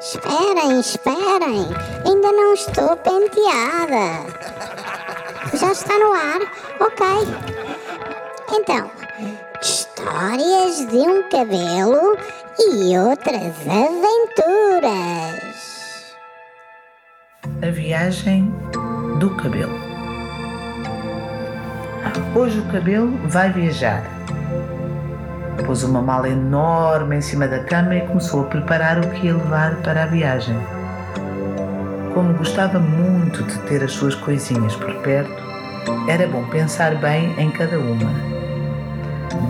Esperem, esperem, ainda não estou penteada. Já está no ar? Ok. Então, histórias de um cabelo e outras aventuras. A viagem do cabelo. Hoje o cabelo vai viajar. Pôs uma mala enorme em cima da cama e começou a preparar o que ia levar para a viagem. Como gostava muito de ter as suas coisinhas por perto, era bom pensar bem em cada uma.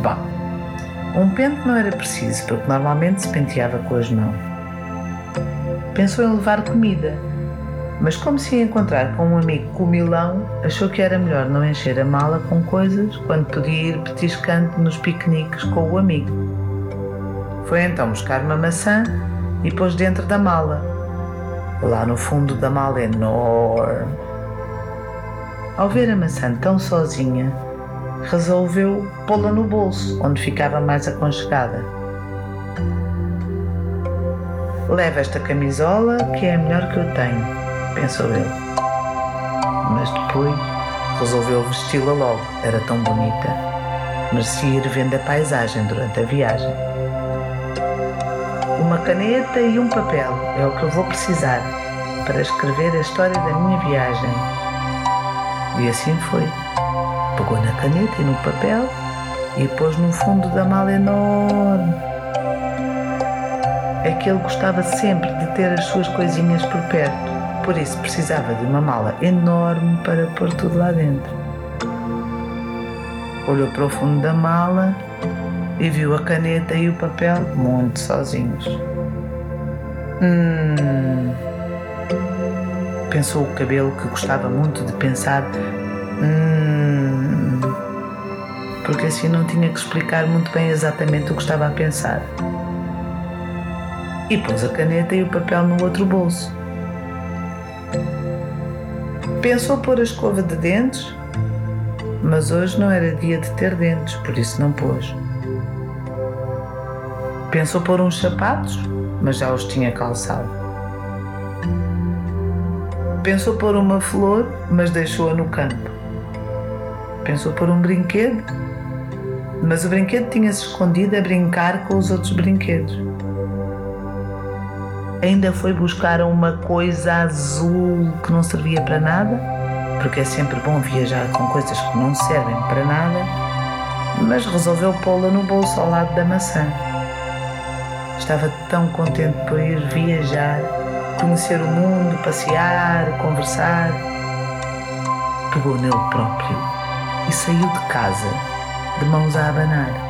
Bom, um pente não era preciso, porque normalmente se penteava com as mãos. Pensou em levar comida, mas como se ia encontrar com um amigo comilão, achou que era melhor não encher a mala com coisas quando podia ir petiscando nos piqueniques com o amigo. Foi então buscar uma maçã e pôs dentro da mala, lá no fundo da mala enorme. Ao ver a maçã tão sozinha, resolveu pô-la no bolso, onde ficava mais aconchegada. Leva esta camisola, que é a melhor que eu tenho, pensou ele. Mas depois resolveu vesti-la logo, era tão bonita. Merecia ir vendo a paisagem durante a viagem. Uma caneta e um papel é o que eu vou precisar para escrever a história da minha viagem. E assim foi. Pegou na caneta e no papel e pôs no fundo da mala enorme. É que ele gostava sempre de ter as suas coisinhas por perto, por isso precisava de uma mala enorme para pôr tudo lá dentro. Olhou para o fundo da mala e viu a caneta e o papel muito sozinhos. Hum. Pensou o cabelo que gostava muito de pensar. Hum. Porque assim não tinha que explicar muito bem exatamente o que estava a pensar. E pôs a caneta e o papel no outro bolso. Pensou pôr a escova de dentes, mas hoje não era dia de ter dentes, por isso não pôs. Pensou pôr uns sapatos, mas já os tinha calçado. Pensou pôr uma flor, mas deixou-a no campo. Pensou pôr um brinquedo, mas o brinquedo tinha-se escondido a brincar com os outros brinquedos. Ainda foi buscar uma coisa azul que não servia para nada, porque é sempre bom viajar com coisas que não servem para nada, mas resolveu pô-la no bolso ao lado da maçã. Estava tão contente por ir viajar, conhecer o mundo, passear, conversar. Pegou nele próprio e saiu de casa, de mãos a abanar.